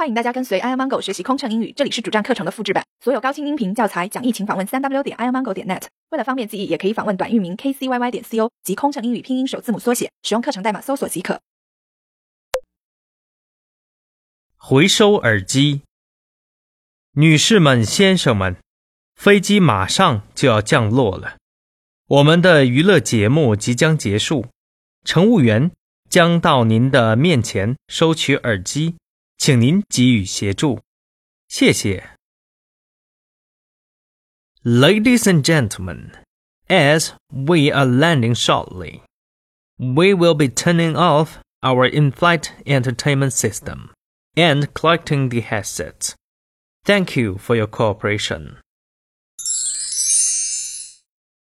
欢迎大家跟随 iomongo 学习空乘英语，这里是主站课程的复制版，所有高清音频教材讲义，请访问三 w 点 iomongo 点 net。为了方便记忆，也可以访问短域名 kcyy 点 co 及空乘英语拼音首字母缩写，使用课程代码搜索即可。回收耳机，女士们、先生们，飞机马上就要降落了，我们的娱乐节目即将结束，乘务员将到您的面前收取耳机。请您给予协助，谢谢。Ladies and gentlemen, as we are landing shortly, we will be turning off our in-flight entertainment system and collecting the headsets. Thank you for your cooperation.